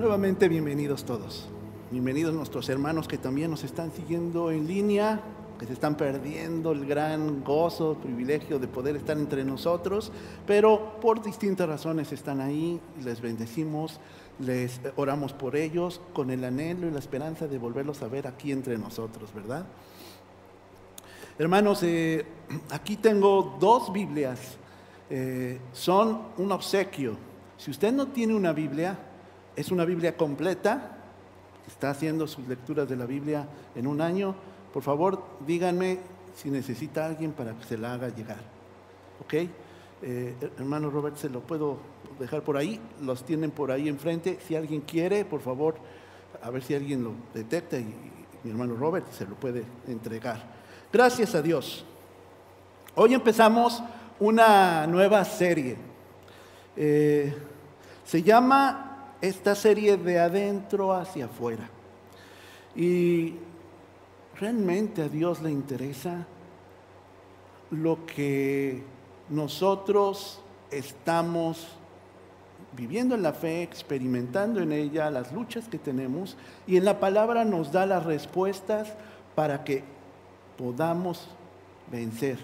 Nuevamente bienvenidos todos. Bienvenidos nuestros hermanos que también nos están siguiendo en línea, que se están perdiendo el gran gozo, privilegio de poder estar entre nosotros, pero por distintas razones están ahí, les bendecimos, les oramos por ellos con el anhelo y la esperanza de volverlos a ver aquí entre nosotros, ¿verdad? Hermanos, eh, aquí tengo dos Biblias, eh, son un obsequio. Si usted no tiene una Biblia, es una Biblia completa, está haciendo sus lecturas de la Biblia en un año, por favor díganme si necesita alguien para que se la haga llegar. ¿Ok? Eh, hermano Robert, se lo puedo dejar por ahí, los tienen por ahí enfrente. Si alguien quiere, por favor, a ver si alguien lo detecta y, mi hermano Robert se lo puede entregar. Gracias a Dios. Hoy empezamos una nueva serie. Eh, se llama esta serie de adentro hacia afuera. Y realmente a Dios le interesa lo que nosotros estamos viviendo en la fe, experimentando en ella, las luchas que tenemos, y en la palabra nos da las respuestas para que podamos vencer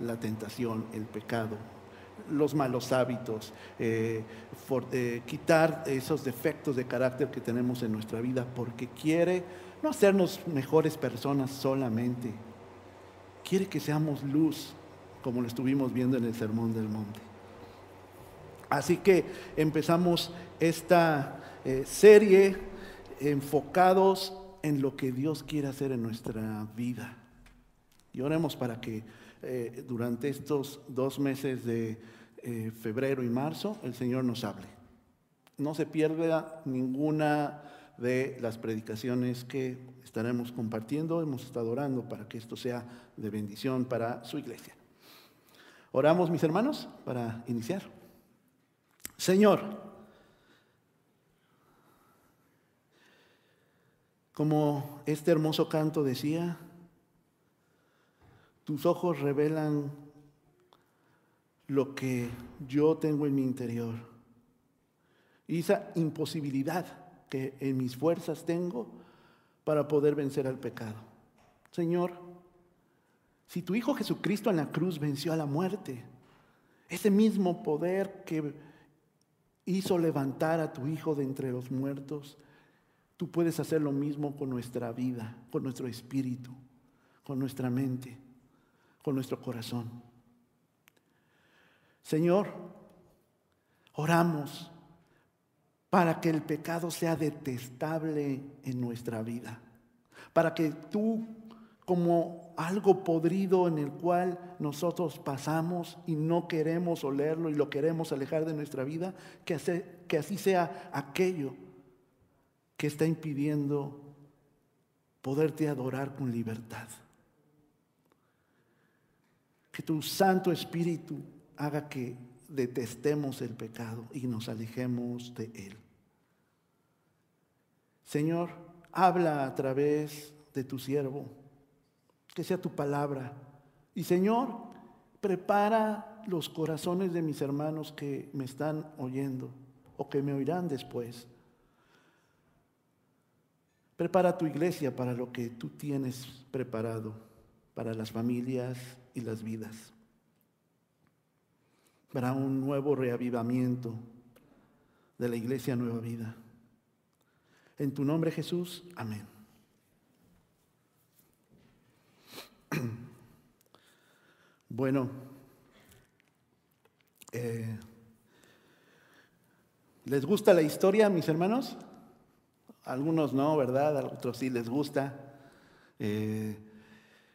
la tentación, el pecado, los malos hábitos, eh, eh, quitar esos defectos de carácter que tenemos en nuestra vida, porque quiere no hacernos mejores personas solamente, quiere que seamos luz, como lo estuvimos viendo en el Sermón del Monte. Así que empezamos esta eh, serie enfocados en lo que Dios quiere hacer en nuestra vida. Y oremos para que eh, durante estos dos meses de eh, febrero y marzo el Señor nos hable. No se pierda ninguna de las predicaciones que estaremos compartiendo. Hemos estado orando para que esto sea de bendición para su iglesia. Oramos, mis hermanos, para iniciar. Señor, como este hermoso canto decía, tus ojos revelan lo que yo tengo en mi interior. Y esa imposibilidad que en mis fuerzas tengo para poder vencer al pecado. Señor, si tu Hijo Jesucristo en la cruz venció a la muerte, ese mismo poder que hizo levantar a tu Hijo de entre los muertos, tú puedes hacer lo mismo con nuestra vida, con nuestro espíritu, con nuestra mente con nuestro corazón. Señor, oramos para que el pecado sea detestable en nuestra vida, para que tú como algo podrido en el cual nosotros pasamos y no queremos olerlo y lo queremos alejar de nuestra vida, que, que así sea aquello que está impidiendo poderte adorar con libertad que tu Santo Espíritu haga que detestemos el pecado y nos alejemos de él. Señor, habla a través de tu siervo, que sea tu palabra. Y Señor, prepara los corazones de mis hermanos que me están oyendo o que me oirán después. Prepara tu iglesia para lo que tú tienes preparado, para las familias, y las vidas. Para un nuevo reavivamiento de la iglesia Nueva Vida. En tu nombre Jesús, amén. Bueno, eh, ¿les gusta la historia, mis hermanos? Algunos no, ¿verdad? A otros sí les gusta. Eh,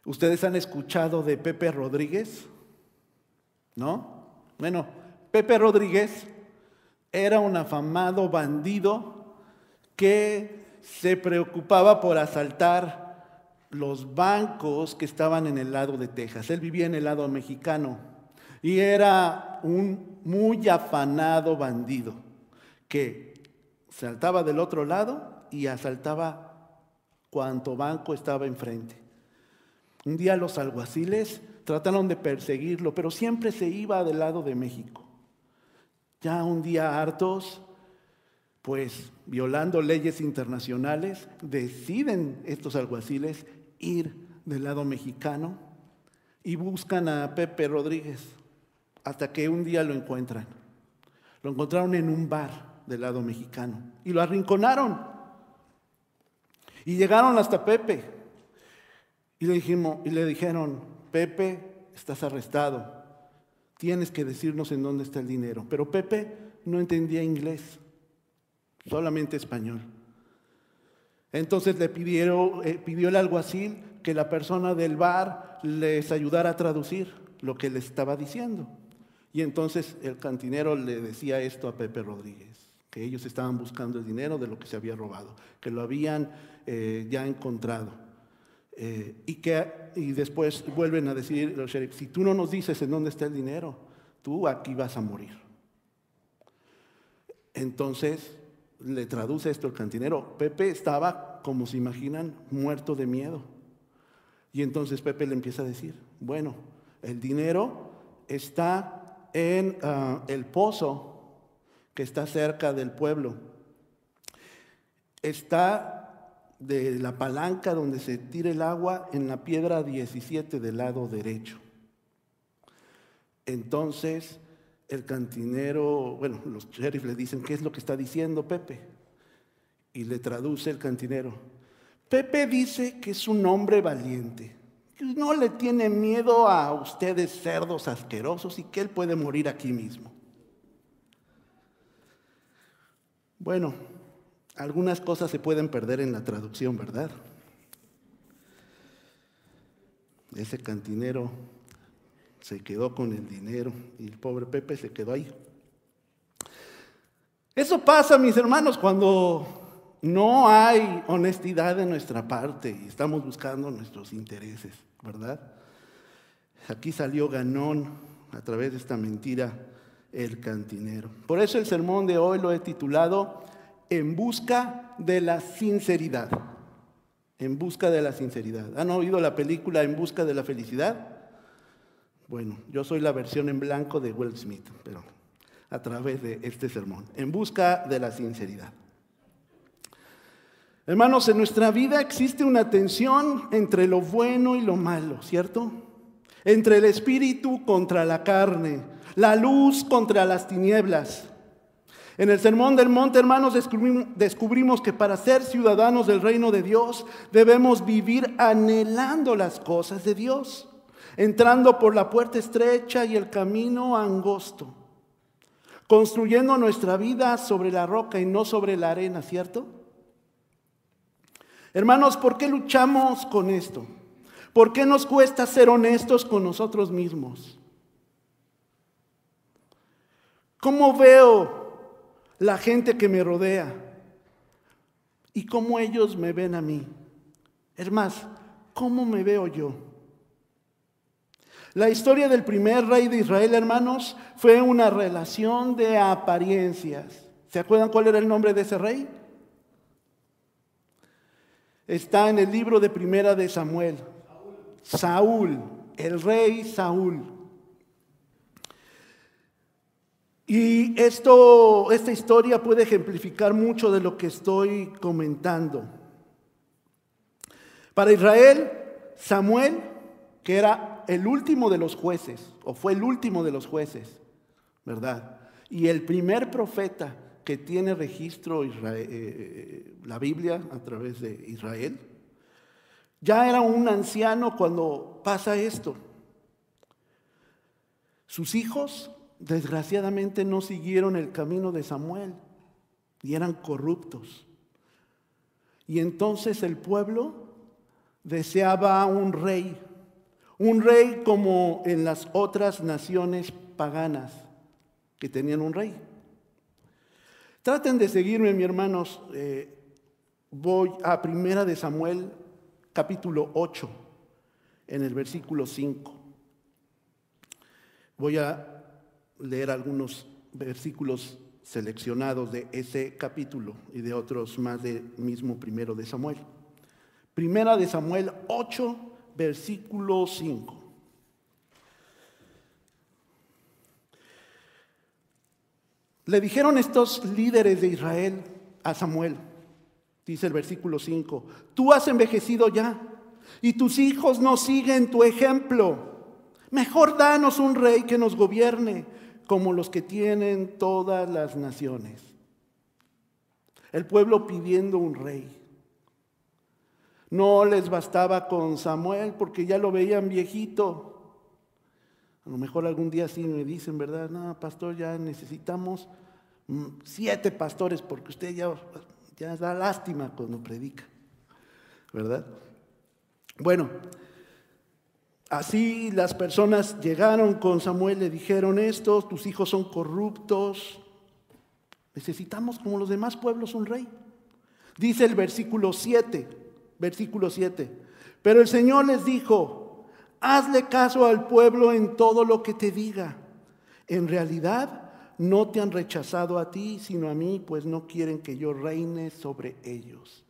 ¿Ustedes han escuchado de Pepe Rodríguez? ¿No? Bueno, Pepe Rodríguez era un afamado bandido que se preocupaba por asaltar los bancos que estaban en el lado de Texas. Él vivía en el lado mexicano y era un muy afanado bandido que saltaba del otro lado y asaltaba cuanto banco estaba enfrente. Un día los alguaciles trataron de perseguirlo, pero siempre se iba del lado de México. Ya un día hartos, Pues violando leyes internacionales, deciden estos alguaciles ir del lado mexicano y buscan a Pepe Rodríguez hasta que un día lo encuentran. Lo encontraron en un bar del lado mexicano y lo arrinconaron. Y llegaron hasta Pepe y le, dijimos, y le dijeron, Pepe, estás arrestado, tienes que decirnos en dónde está el dinero. Pero Pepe no entendía inglés, solamente español. Entonces le pidieron, eh, pidió el alguacil que la persona del bar les ayudara a traducir lo que le estaba diciendo. Y entonces el cantinero le decía esto a Pepe Rodríguez, que ellos estaban buscando el dinero de lo que se había robado, que lo habían eh, ya encontrado. Eh, y, que, y después vuelven a decir los sheriffs, si tú no nos dices en dónde está el dinero, tú aquí vas a morir. Entonces le traduce esto el cantinero. Pepe estaba, como se imaginan, muerto de miedo. Y entonces Pepe le empieza a decir, bueno, el dinero está en ah, el pozo que está cerca del pueblo. Está de la palanca donde se tira el agua en la piedra 17 del lado derecho. Entonces el cantinero, bueno, los sheriffs le dicen, ¿qué es lo que está diciendo Pepe? Y le traduce el cantinero, Pepe dice que es un hombre valiente, que no le tiene miedo a ustedes cerdos asquerosos y que él puede morir aquí mismo. Bueno, algunas cosas se pueden perder en la traducción, ¿verdad? Ese cantinero se quedó con el dinero y el pobre Pepe se quedó ahí. Eso pasa, mis hermanos, cuando no hay honestidad de nuestra parte y estamos buscando nuestros intereses, ¿verdad? Aquí salió ganón a través de esta mentira el cantinero. Por eso el sermón de hoy lo he titulado En busca de la sinceridad. En busca de la sinceridad. ¿Han oído la película En busca de la felicidad? Bueno, yo soy la versión en blanco de Will Smith, pero a través de este sermón. En busca de la sinceridad. Hermanos, en nuestra vida existe una tensión entre lo bueno y lo malo, ¿cierto? Entre el espíritu contra la carne, la luz contra las tinieblas. En el Sermón del Monte, hermanos, descubrimos, que para ser ciudadanos del reino de Dios debemos vivir anhelando las cosas de Dios, entrando por la puerta estrecha y el camino angosto, construyendo nuestra vida sobre la roca y no sobre la arena, ¿cierto? Hermanos, ¿por qué luchamos con esto? ¿Por qué nos cuesta ser honestos con nosotros mismos? ¿Cómo veo la gente que me rodea? ¿Y cómo ellos me ven a mí? Es más, ¿cómo me veo yo? La historia del primer rey de Israel, hermanos, fue una relación de apariencias. ¿Se acuerdan cuál era el nombre de ese rey? está en el libro de Primera de Samuel. Saúl, el rey Saúl. Y esto, esta historia puede ejemplificar mucho de lo que estoy comentando. Para Israel, Samuel, que era el último de los jueces, o fue el último de los jueces, ¿verdad? Y el primer profeta que tiene registro eh, la Biblia a través de Israel. Ya era un anciano cuando pasa esto. Sus hijos, desgraciadamente, no siguieron el camino de Samuel y eran corruptos. Y entonces el pueblo deseaba un rey, un rey como en las otras naciones paganas que tenían un rey. Traten de seguirme, mis hermanos. Eh, voy a Primera de Samuel, capítulo 8, en el versículo 5. Voy a leer algunos versículos seleccionados de ese capítulo y de otros más del mismo primero de Samuel. Primera de Samuel 8, versículo 5. Le dijeron estos líderes de Israel a Samuel, dice el versículo 5, tú has envejecido ya y tus hijos no siguen tu ejemplo. Mejor danos un rey que nos gobierne como los que tienen todas las naciones. El pueblo pidiendo un rey. No les bastaba con Samuel porque ya lo veían viejito. A lo mejor algún día sí me dicen, ¿verdad? No, pastor, ya necesitamos mm, siete pastores porque usted ya, ya da lástima cuando predica, ¿verdad? Bueno, así las personas llegaron con Samuel, le dijeron esto, tus hijos son corruptos, necesitamos como los demás pueblos un rey. Dice el versículo 7, versículo 7, pero el Señor les dijo, Hazle caso al pueblo en todo lo que te diga. En realidad no te han rechazado a ti, sino a mí, pues no quieren que yo reine sobre ellos.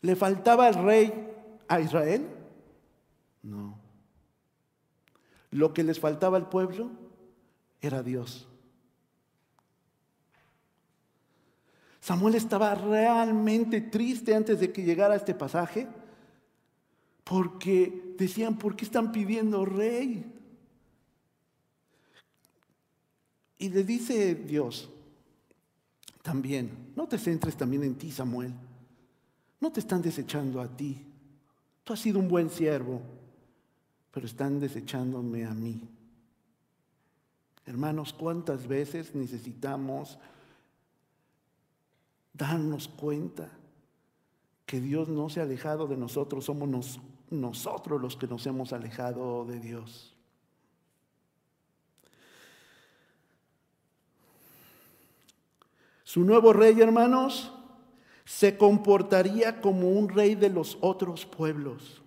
¿Le faltaba el rey a Israel? No. Lo que les faltaba al pueblo era Dios. Samuel estaba realmente triste antes de que llegara este pasaje porque decían, ¿por qué están pidiendo rey? Y le dice Dios también, no te centres también en ti, Samuel. No te están desechando a ti. Tú has sido un buen siervo, pero están desechándome a mí. Hermanos, ¿cuántas veces necesitamos darnos cuenta que Dios no se ha alejado de nosotros, somos nosotros los que nos hemos alejado de Dios. Su nuevo rey, hermanos, se comportaría como un rey de los otros pueblos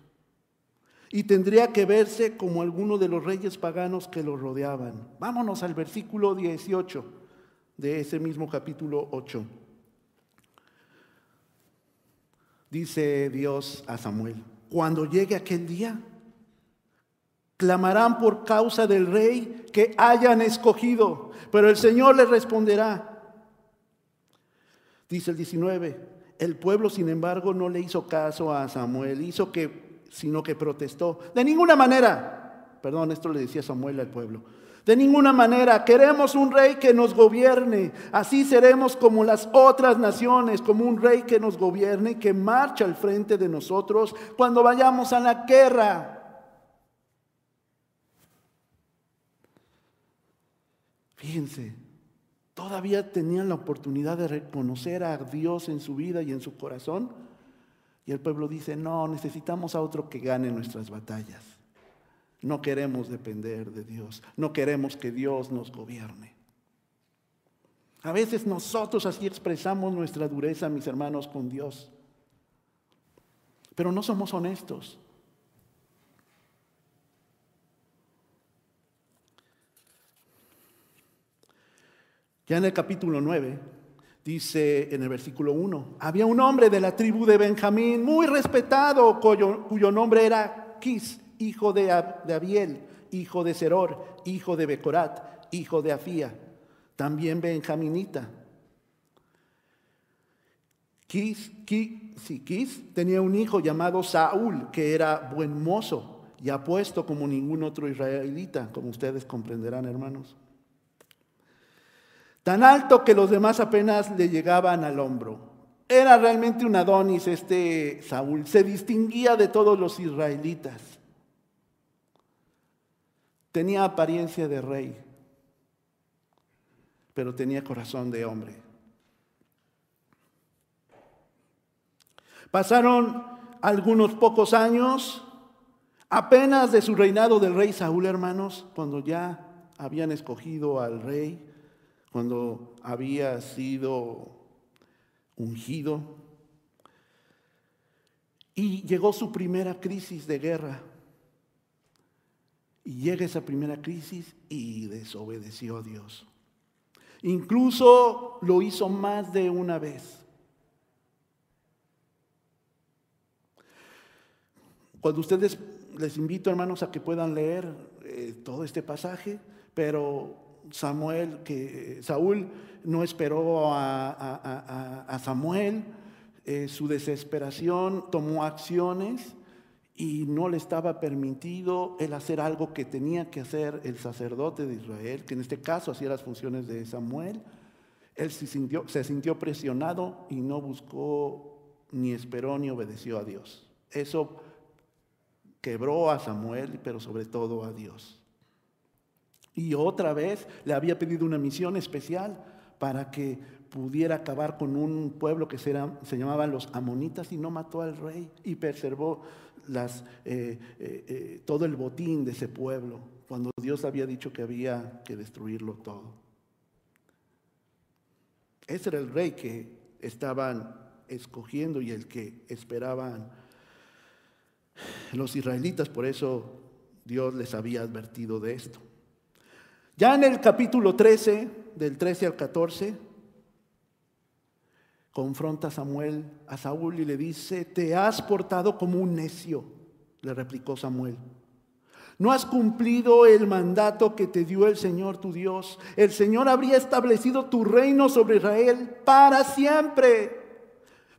y tendría que verse como alguno de los reyes paganos que lo rodeaban. Vámonos al versículo 18 de ese mismo capítulo 8. Dice Dios a Samuel, cuando llegue aquel día, clamarán por causa del rey que hayan escogido, pero el Señor les responderá. Dice el 19, el pueblo sin embargo no le hizo caso a Samuel, hizo que, sino que protestó. De ninguna manera, perdón, esto le decía Samuel al pueblo, de ninguna manera. Queremos un rey que nos gobierne. Así seremos como las otras naciones, como un rey que nos gobierne y que marcha al frente de nosotros cuando vayamos a la guerra. Fíjense, todavía tenían la oportunidad de reconocer a Dios en su vida y en su corazón. Y el pueblo dice, no, necesitamos a otro que gane nuestras batallas. No queremos depender de Dios, no queremos que Dios nos gobierne. A veces nosotros así expresamos nuestra dureza, mis hermanos, con Dios. Pero no somos honestos. Ya en el capítulo 9 dice en el versículo 1, había un hombre de la tribu de Benjamín muy respetado cuyo, nombre era Quis hijo de, Abiel, hijo de Seror, hijo de Becorat, hijo de Afía, también benjaminita. Quis, Quis tenía un hijo llamado Saúl, que era buen mozo y apuesto como ningún otro israelita, como ustedes comprenderán, hermanos. Tan alto que los demás apenas le llegaban al hombro. Era realmente un Adonis este Saúl, se distinguía de todos los israelitas. Tenía apariencia de rey, pero tenía corazón de hombre. Pasaron algunos pocos años, apenas de su reinado del rey Saúl, hermanos, cuando ya habían escogido al rey, cuando había sido ungido. Y llegó su primera crisis de guerra. Y llega esa primera crisis y desobedeció a Dios. Incluso lo hizo más de una vez. Cuando ustedes les invito, hermanos, a que puedan leer eh, todo este pasaje, pero Samuel, que Saúl no esperó a, Samuel, eh, su desesperación tomó acciones y no le estaba permitido el hacer algo que tenía que hacer el sacerdote de Israel, que en este caso hacía las funciones de Samuel. Él se sintió presionado y no buscó, ni esperó, ni obedeció a Dios. Eso quebró a Samuel, pero sobre todo a Dios. Y otra vez le había pedido una misión especial para que pudiera acabar con un pueblo que se, llamaban los amonitas y no mató al rey y preservó eh, eh, eh, todo el botín de ese pueblo, cuando Dios había dicho que había que destruirlo todo. Ese era el rey que estaban escogiendo y el que esperaban los israelitas, por eso Dios les había advertido de esto. Ya en el capítulo 13, del 13 al 14, confronta a Samuel a Saúl y le dice, te has portado como un necio, le replicó Samuel. No has cumplido el mandato que te dio el Señor tu Dios. El Señor habría establecido tu reino sobre Israel para siempre.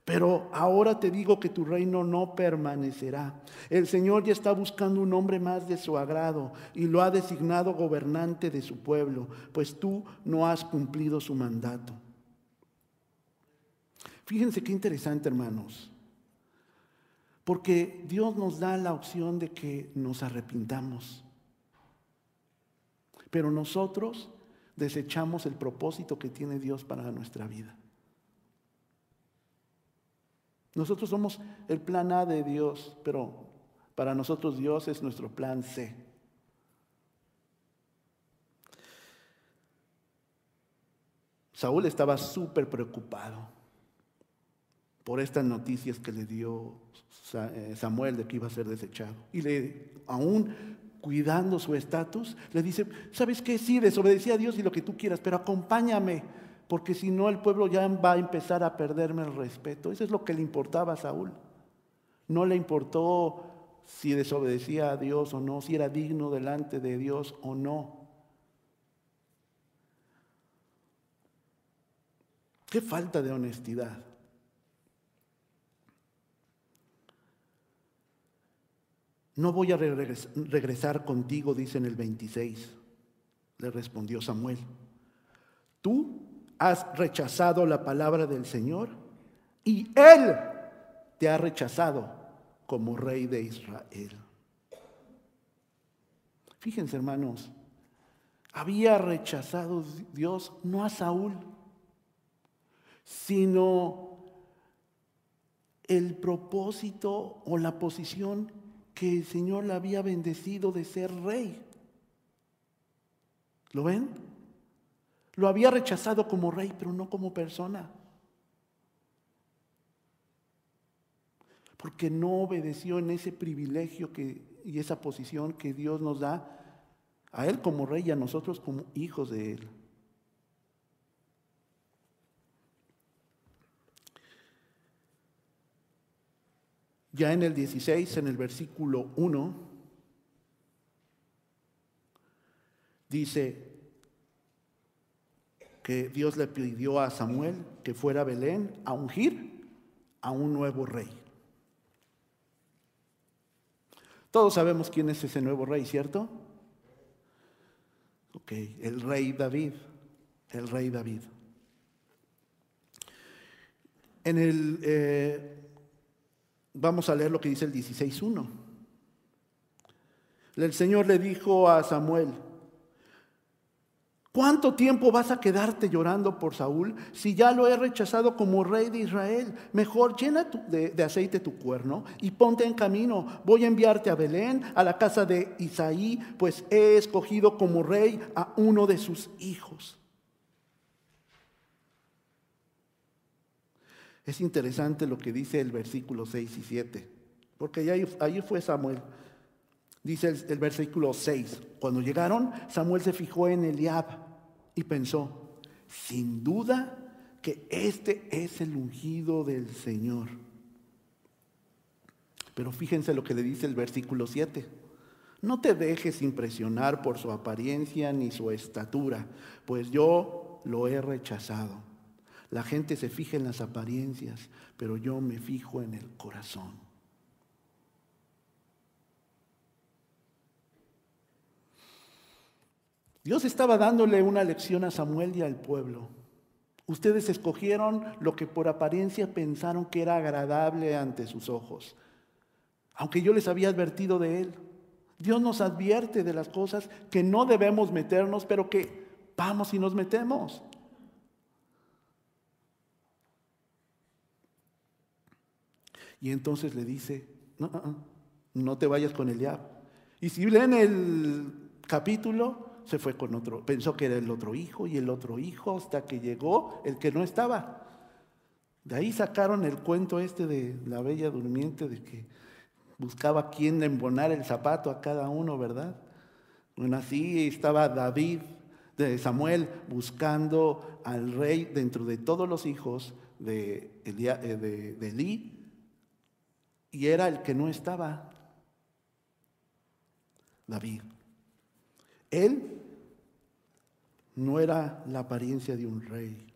Pero ahora te digo que tu reino no permanecerá. El Señor ya está buscando un hombre más de su agrado y lo ha designado gobernante de su pueblo, pues tú no has cumplido su mandato. Fíjense qué interesante, hermanos. Porque Dios nos da la opción de que nos arrepintamos. Pero nosotros desechamos el propósito que tiene Dios para nuestra vida. Nosotros somos el plan A de Dios, pero para nosotros Dios es nuestro plan C. Saúl estaba súper preocupado por estas noticias que le dio eh, Samuel de que iba a ser desechado. Y le, aún cuidando su estatus, le dice, ¿sabes qué? Sí, desobedecía a Dios y lo que tú quieras, pero acompáñame porque si no el pueblo ya va a empezar a perderme el respeto. Eso es lo que le importaba a Saúl. No le importó si desobedecía a Dios o no, si era digno delante de Dios o no. Qué falta de honestidad. No voy a regresar contigo, dice en el 26. Le respondió Samuel. Tú has rechazado la palabra del Señor y Él te ha rechazado como rey de Israel. Fíjense hermanos, había rechazado Dios no a Saúl, sino el propósito o la posición que el Señor le había bendecido de ser rey. ¿Lo ven? Lo había rechazado como rey, pero no como persona. Porque no obedeció en ese privilegio y esa posición que Dios nos da a Él como rey y a nosotros como hijos de Él. Ya en el 16, en el versículo 1, dice, que Dios le pidió a Samuel que fuera a Belén a ungir a un nuevo rey. Todos sabemos quién es ese nuevo rey, ¿cierto? Ok, el rey David, el rey David. En el, eh, vamos a leer lo que dice el 16.1. El Señor le dijo a Samuel, ¿Cuánto tiempo vas a quedarte llorando por Saúl si ya lo he rechazado como rey de Israel? Mejor llena de, aceite tu cuerno y ponte en camino. Voy a enviarte a Belén, a la casa de Isaí, pues he escogido como rey a uno de sus hijos. Es interesante lo que dice el versículo 6 y 7, porque ahí, ahí fue Samuel. Dice el, versículo 6, cuando llegaron, Samuel se fijó en Eliab y pensó, sin duda que este es el ungido del Señor. Pero fíjense lo que le dice el versículo 7. No te dejes impresionar por su apariencia ni su estatura, pues yo lo he rechazado. La gente se fija en las apariencias, pero yo me fijo en el corazón. Dios estaba dándole una lección a Samuel y al pueblo. Ustedes escogieron lo que por apariencia pensaron que era agradable ante sus ojos, aunque yo les había advertido de él. Dios nos advierte de las cosas que no debemos meternos, pero que vamos y nos metemos. Y entonces le dice, no, te vayas con el diablo. Y si leen el capítulo, se fue con otro, pensó que era el otro hijo y el otro hijo hasta que llegó el que no estaba. De ahí sacaron el cuento este de la bella durmiente de que buscaba quién embonar el zapato a cada uno, ¿verdad? Bueno, así estaba David de Samuel buscando al rey dentro de todos los hijos de, eh, de, de Elí y era el que no estaba, David. Él no era la apariencia de un rey,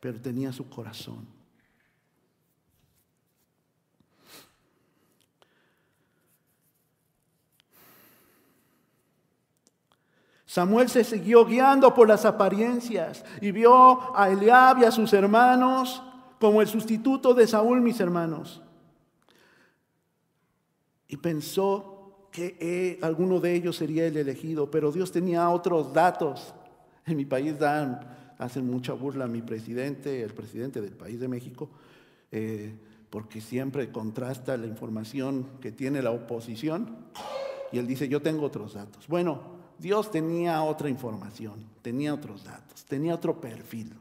pero tenía su corazón. Samuel se siguió guiando por las apariencias y vio a Eliab y a sus hermanos como el sustituto de Saúl, mis hermanos. Y pensó que eh, alguno de ellos sería el elegido, pero Dios tenía otros datos. En mi país dan, hacen mucha burla a mi presidente, el presidente del país de México, eh, porque siempre contrasta la información que tiene la oposición. Y él dice, yo tengo otros datos. Bueno, Dios tenía otra información, tenía otros datos, tenía otro perfil.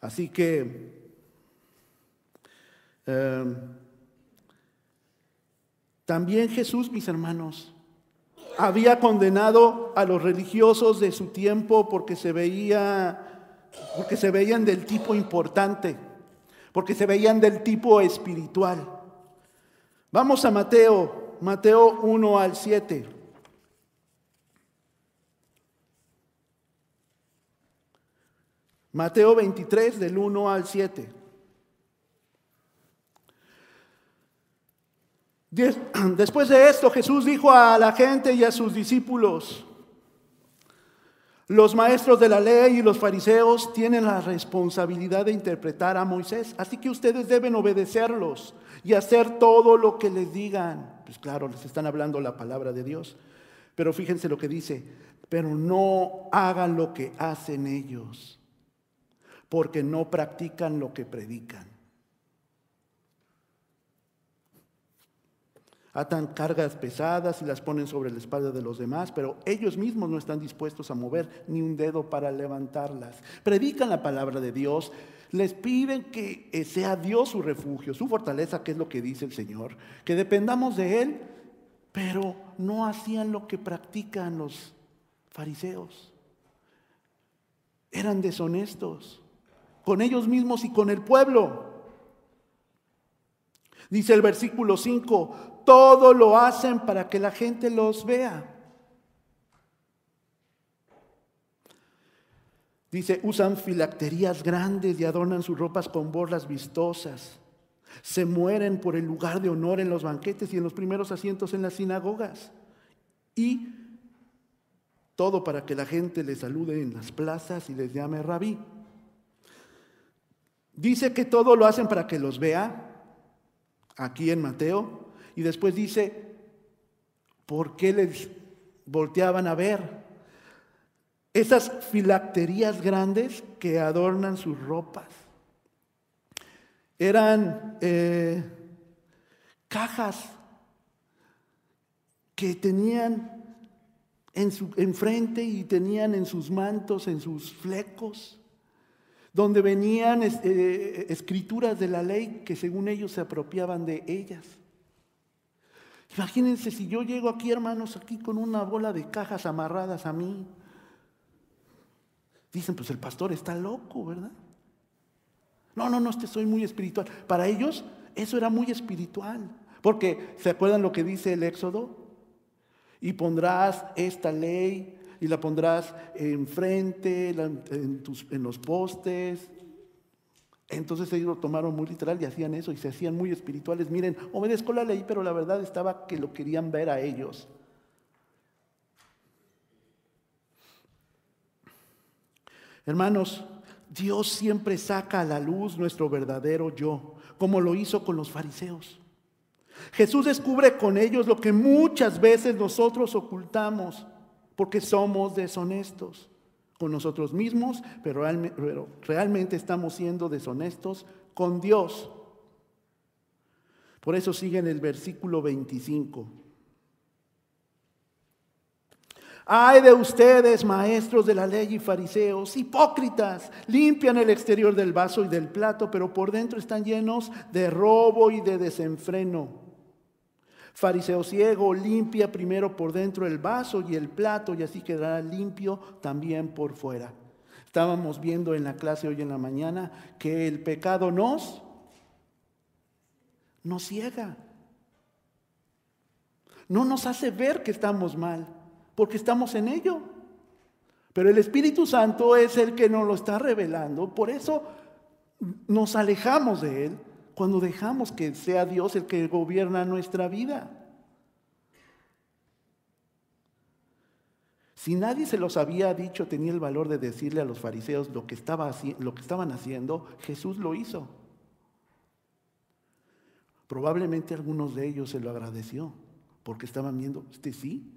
Así que em, también Jesús, mis hermanos, había condenado a los religiosos de su tiempo porque se veía, porque se veían del tipo importante, porque se veían del tipo espiritual. Vamos a Mateo, Mateo 1 al 7. Mateo 23 del 1 al 7. Después de esto Jesús dijo a la gente y a sus discípulos, los maestros de la ley y los fariseos tienen la responsabilidad de interpretar a Moisés, así que ustedes deben obedecerlos y hacer todo lo que les digan. Pues claro, les están hablando la palabra de Dios. Pero fíjense lo que dice, pero no hagan lo que hacen ellos, porque no practican lo que predican. Atan cargas pesadas y las ponen sobre la espalda de los demás, pero ellos mismos no están dispuestos a mover ni un dedo para levantarlas. Predican la palabra de Dios, les piden que sea Dios su refugio, su fortaleza, que es lo que dice el Señor, que dependamos de Él, pero no hacían lo que practican los fariseos. Eran deshonestos con ellos mismos y con el pueblo. Dice el versículo 5, todo lo hacen para que la gente los vea. Dice, usan filacterías grandes y adornan sus ropas con borlas vistosas. Se mueren por el lugar de honor en los banquetes y en los primeros asientos en las sinagogas. Y todo para que la gente les salude en las plazas y les llame rabí. Dice que todo lo hacen para que los vea. Aquí en Mateo y después dice, ¿por qué les volteaban a ver? Esas filacterías grandes que adornan sus ropas. Eran eh, cajas que tenían en su enfrente y tenían en sus mantos, en sus flecos, donde venían eh, escrituras de la ley que según ellos se apropiaban de ellas. Imagínense si yo llego aquí, hermanos, aquí con una bola de cajas amarradas a mí. Dicen, pues el pastor está loco, ¿verdad? No, no, no, este soy muy espiritual. Para ellos eso era muy espiritual. Porque, ¿se acuerdan lo que dice el Éxodo? Y pondrás esta ley y la pondrás enfrente, en, en los postes. Entonces ellos lo tomaron muy literal y hacían eso y se hacían muy espirituales. Miren, obedezco la ley, pero la verdad estaba que lo querían ver a ellos. Hermanos, Dios siempre saca a la luz nuestro verdadero yo, como lo hizo con los fariseos. Jesús descubre con ellos lo que muchas veces nosotros ocultamos porque somos deshonestos con nosotros mismos, pero realmente estamos siendo deshonestos con Dios. Por eso sigue en el versículo 25. Ay de ustedes, maestros de la ley y fariseos, hipócritas, limpian el exterior del vaso y del plato, pero por dentro están llenos de robo y de desenfreno. Fariseo ciego, limpia primero por dentro el vaso y el plato y así quedará limpio también por fuera. Estábamos viendo en la clase hoy en la mañana que el pecado nos, nos ciega. No nos hace ver que estamos mal porque estamos en ello. Pero el Espíritu Santo es el que nos lo está revelando. Por eso nos alejamos de Él cuando dejamos que sea Dios el que gobierna nuestra vida. Si nadie se los había dicho, tenía el valor de decirle a los fariseos lo que, estaba, lo que estaban haciendo, Jesús lo hizo. Probablemente algunos de ellos se lo agradeció, porque estaban viendo, este sí,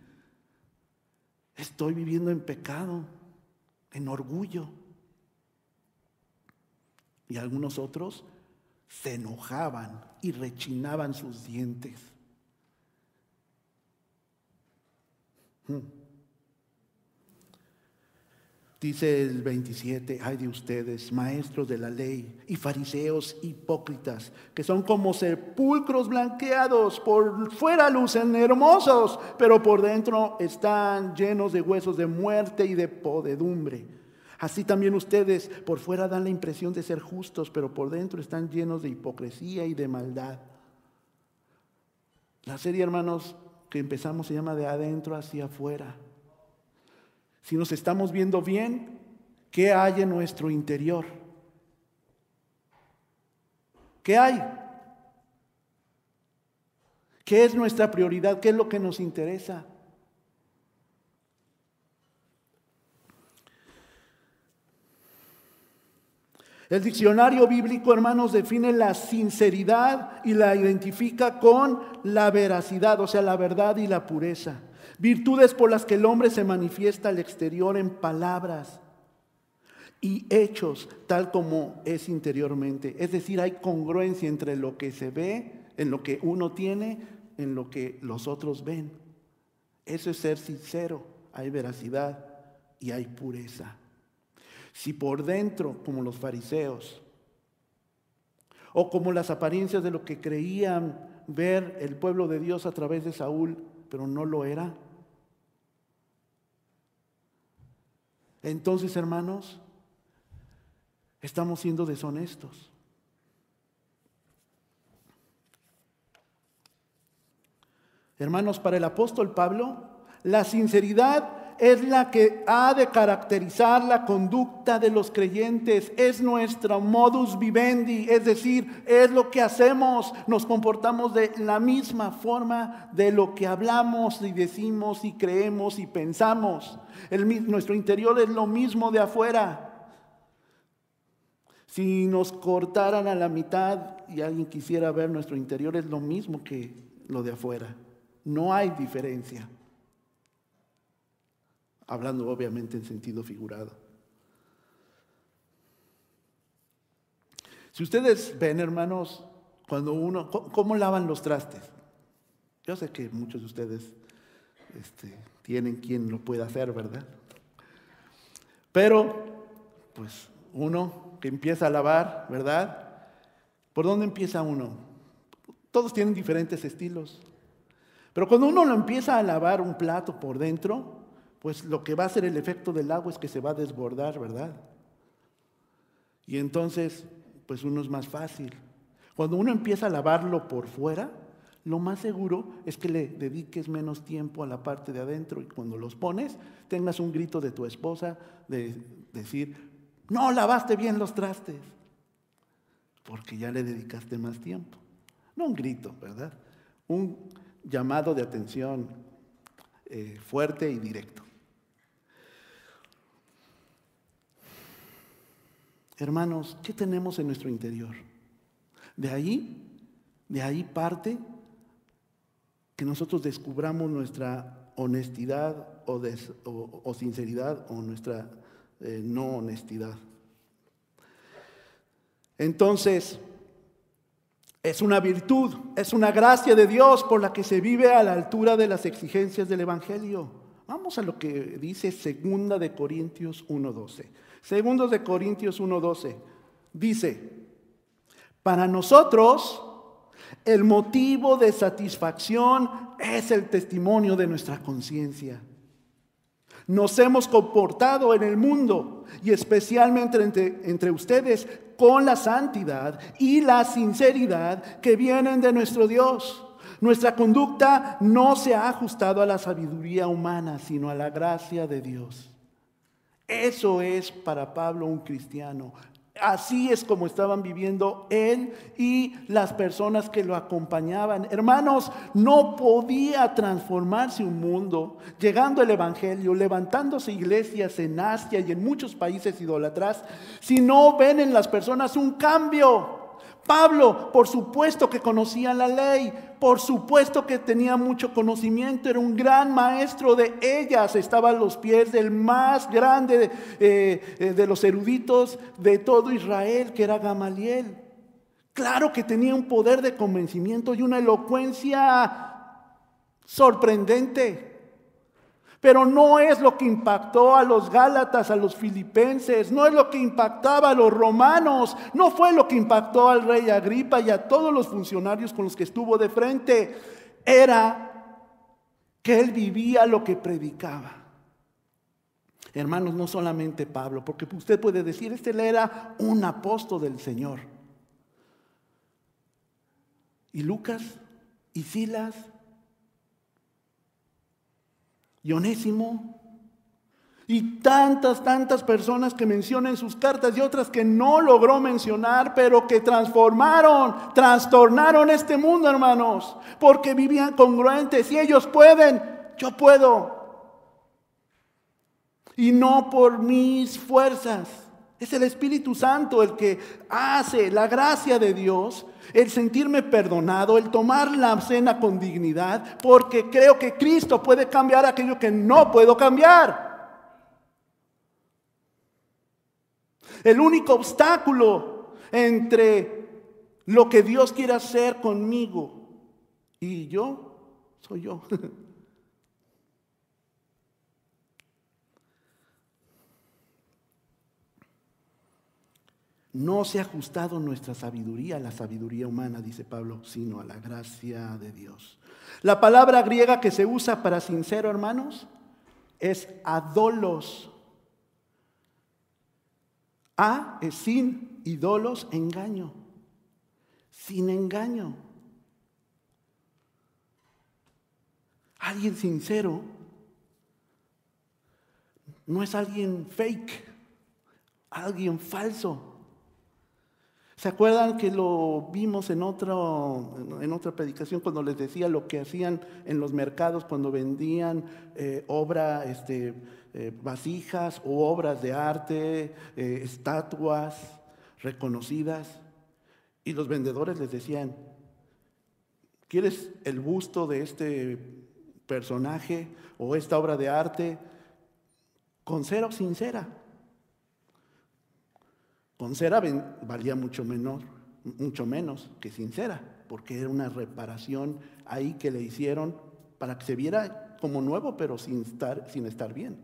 Estoy viviendo en pecado, en orgullo. Y algunos otros se enojaban y rechinaban sus dientes. Hmm. Dice el 27, ay de ustedes, maestros de la ley y fariseos hipócritas, que son como sepulcros blanqueados, por fuera lucen hermosos, pero por dentro están llenos de huesos de muerte y de podedumbre. Así también ustedes por fuera dan la impresión de ser justos, pero por dentro están llenos de hipocresía y de maldad. La serie, hermanos, que empezamos se llama de adentro hacia afuera. Si nos estamos viendo bien, ¿qué hay en nuestro interior? ¿Qué hay? ¿Qué es nuestra prioridad? ¿Qué es lo que nos interesa? El diccionario bíblico, hermanos, define la sinceridad y la identifica con la veracidad, o sea, la verdad y la pureza. Virtudes por las que el hombre se manifiesta al exterior en palabras y hechos tal como es interiormente. Es decir, hay congruencia entre lo que se ve, en lo que uno tiene, en lo que los otros ven. Eso es ser sincero, hay veracidad y hay pureza. Si por dentro, como los fariseos, o como las apariencias de lo que creían ver el pueblo de Dios a través de Saúl, pero no lo era, entonces, hermanos, estamos siendo deshonestos. Hermanos, para el apóstol Pablo, la sinceridad es la que ha de caracterizar la conducta de los creyentes, es nuestro modus vivendi, es decir, es lo que hacemos, nos comportamos de la misma forma de lo que hablamos y decimos y creemos y pensamos. nuestro interior es lo mismo de afuera. Si nos cortaran a la mitad y alguien quisiera ver nuestro interior, es lo mismo que lo de afuera. No hay diferencia hablando obviamente en sentido figurado. Si ustedes ven, hermanos, cuando uno, ¿cómo lavan los trastes? Yo sé que muchos de ustedes este, tienen quien lo pueda hacer, ¿verdad? Pero, pues, uno que empieza a lavar, ¿verdad? ¿Por dónde empieza uno? Todos tienen diferentes estilos. Pero cuando uno lo empieza a lavar un plato por dentro, pues lo que va a hacer el efecto del agua es que se va a desbordar, ¿verdad? Y entonces pues uno es más fácil. Cuando uno empieza a lavarlo por fuera, lo más seguro es que le dediques menos tiempo a la parte de adentro y cuando los pones tengas un grito de tu esposa de decir, no lavaste bien los trastes, porque ya le dedicaste más tiempo. No un grito, ¿verdad? Un llamado de atención eh, fuerte y directo. Hermanos, ¿qué tenemos en nuestro interior? De ahí, de ahí parte que nosotros descubramos nuestra honestidad o, sinceridad o nuestra eh, no honestidad. Entonces, es una virtud, es una gracia de Dios por la que se vive a la altura de las exigencias del Evangelio. Vamos a lo que dice Segunda de Corintios 1.12. Segundos de Corintios 1.12. Dice, para nosotros el motivo de satisfacción es el testimonio de nuestra conciencia. Nos hemos comportado en el mundo y especialmente entre, entre, ustedes con la santidad y la sinceridad que vienen de nuestro Dios. Nuestra conducta no se ha ajustado a la sabiduría humana, sino a la gracia de Dios. Eso es para Pablo un cristiano. Así es como estaban viviendo él y las personas que lo acompañaban. Hermanos, no podía transformarse un mundo llegando el Evangelio, levantándose iglesias en Asia y en muchos países idolatras, si no ven en las personas un cambio. Pablo, por supuesto que conocía la ley, por supuesto que tenía mucho conocimiento, era un gran maestro de ellas, estaba a los pies del más grande de, eh, eh, los eruditos de todo Israel, que era Gamaliel. Claro que tenía un poder de convencimiento y una elocuencia sorprendente. Pero no es lo que impactó a los Gálatas, a los filipenses, no es lo que impactaba a los romanos, no fue lo que impactó al rey Agripa y a todos los funcionarios con los que estuvo de frente. Era que él vivía lo que predicaba. Hermanos, no solamente Pablo, porque usted puede decir, este era un apóstol del Señor. Y Lucas y Silas y. Y tantas, tantas personas que menciona en sus cartas y otras que no logró mencionar, pero que transformaron, trastornaron este mundo, hermanos, porque vivían congruentes. Si ellos pueden, yo puedo. Y no por mis fuerzas. Es el Espíritu Santo el que hace la gracia de Dios el sentirme perdonado, el tomar la cena con dignidad, porque creo que Cristo puede cambiar aquello que no puedo cambiar. El único obstáculo entre lo que Dios quiere hacer conmigo y yo soy yo. No se ha ajustado nuestra sabiduría a la sabiduría humana, dice Pablo, sino a la gracia de Dios. La palabra griega que se usa para sincero, hermanos, es adolos. A es sin y dolos engaño. Sin engaño. Alguien sincero no es alguien fake, alguien falso. ¿Se acuerdan que lo vimos en, en otra predicación cuando les decía lo que hacían en los mercados cuando vendían eh, obra, este, eh, vasijas o obras de arte, eh, estatuas reconocidas? Y los vendedores les decían, ¿quieres el busto de este personaje o esta obra de arte con cera o sin cera? Con cera valía mucho mucho menos que sin cera, porque era una reparación ahí que le hicieron para que se viera como nuevo, pero sin estar, sin estar bien.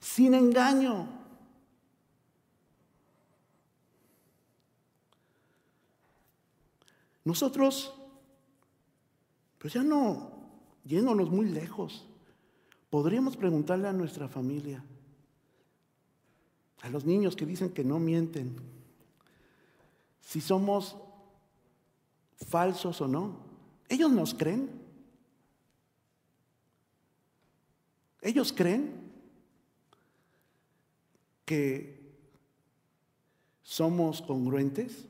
Sin engaño. Nosotros, pues ya no, yéndonos muy lejos, podríamos preguntarle a nuestra familia, a los niños que dicen que no mienten, si somos falsos o no, ellos nos creen. Ellos creen que somos congruentes.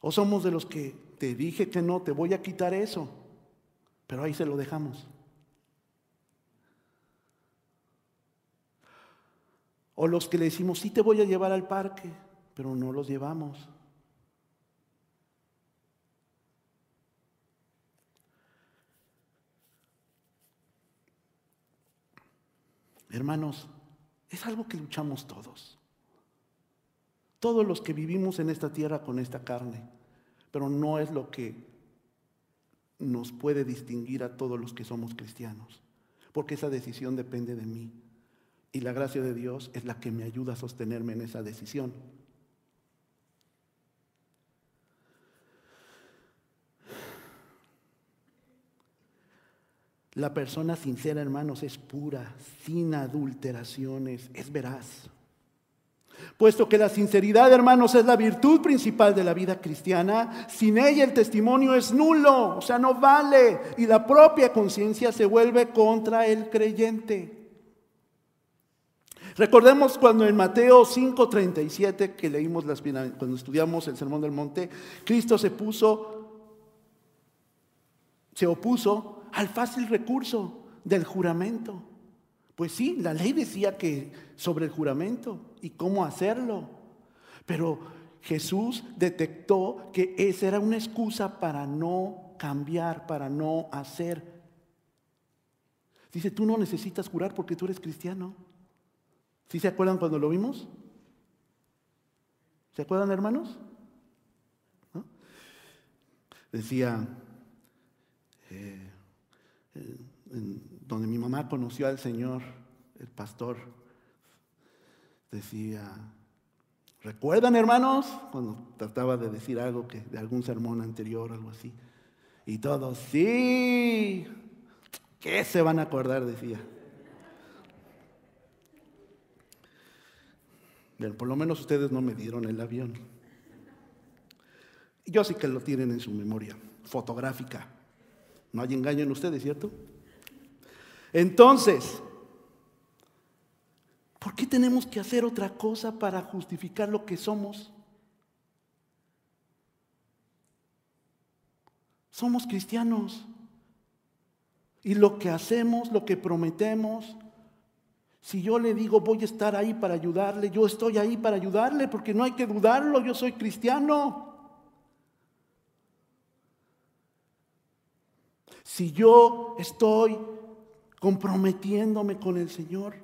¿O somos de los que te dije que no, te voy a quitar eso? Pero ahí se lo dejamos. O los que le decimos, sí te voy a llevar al parque, pero no los llevamos. Hermanos, es algo que luchamos todos. Todos los que vivimos en esta tierra con esta carne, pero no es lo que nos puede distinguir a todos los que somos cristianos, porque esa decisión depende de mí. Y la gracia de Dios es la que me ayuda a sostenerme en esa decisión. La persona sincera, hermanos, es pura, sin adulteraciones, es veraz. Puesto que la sinceridad, hermanos, es la virtud principal de la vida cristiana, sin ella el testimonio es nulo, o sea, no vale, y la propia conciencia se vuelve contra el creyente. Recordemos cuando en Mateo 5:37, que leímos las, cuando estudiamos el Sermón del Monte, Cristo se puso, se opuso al fácil recurso del juramento. Pues sí, la ley decía que sobre el juramento y cómo hacerlo. Pero Jesús detectó que esa era una excusa para no cambiar, para no hacer. Dice, tú no necesitas jurar porque tú eres cristiano. ¿Sí se acuerdan cuando lo vimos? ¿Se acuerdan, hermanos? Decía, eh, donde mi mamá conoció al Señor, el pastor, decía, ¿recuerdan hermanos? Cuando trataba de decir algo que, de algún sermón anterior, algo así. Y todos, sí, ¿qué se van a acordar? Decía. Pero por lo menos ustedes no me dieron el avión. Yo sí que lo tienen en su memoria fotográfica. No hay engaño en ustedes, ¿cierto? Entonces, ¿por qué tenemos que hacer otra cosa para justificar lo que somos? Somos cristianos. Y lo que hacemos, lo que prometemos, si yo le digo voy a estar ahí para ayudarle, yo estoy ahí para ayudarle porque no hay que dudarlo, yo soy cristiano. Si yo estoy comprometiéndome con el Señor,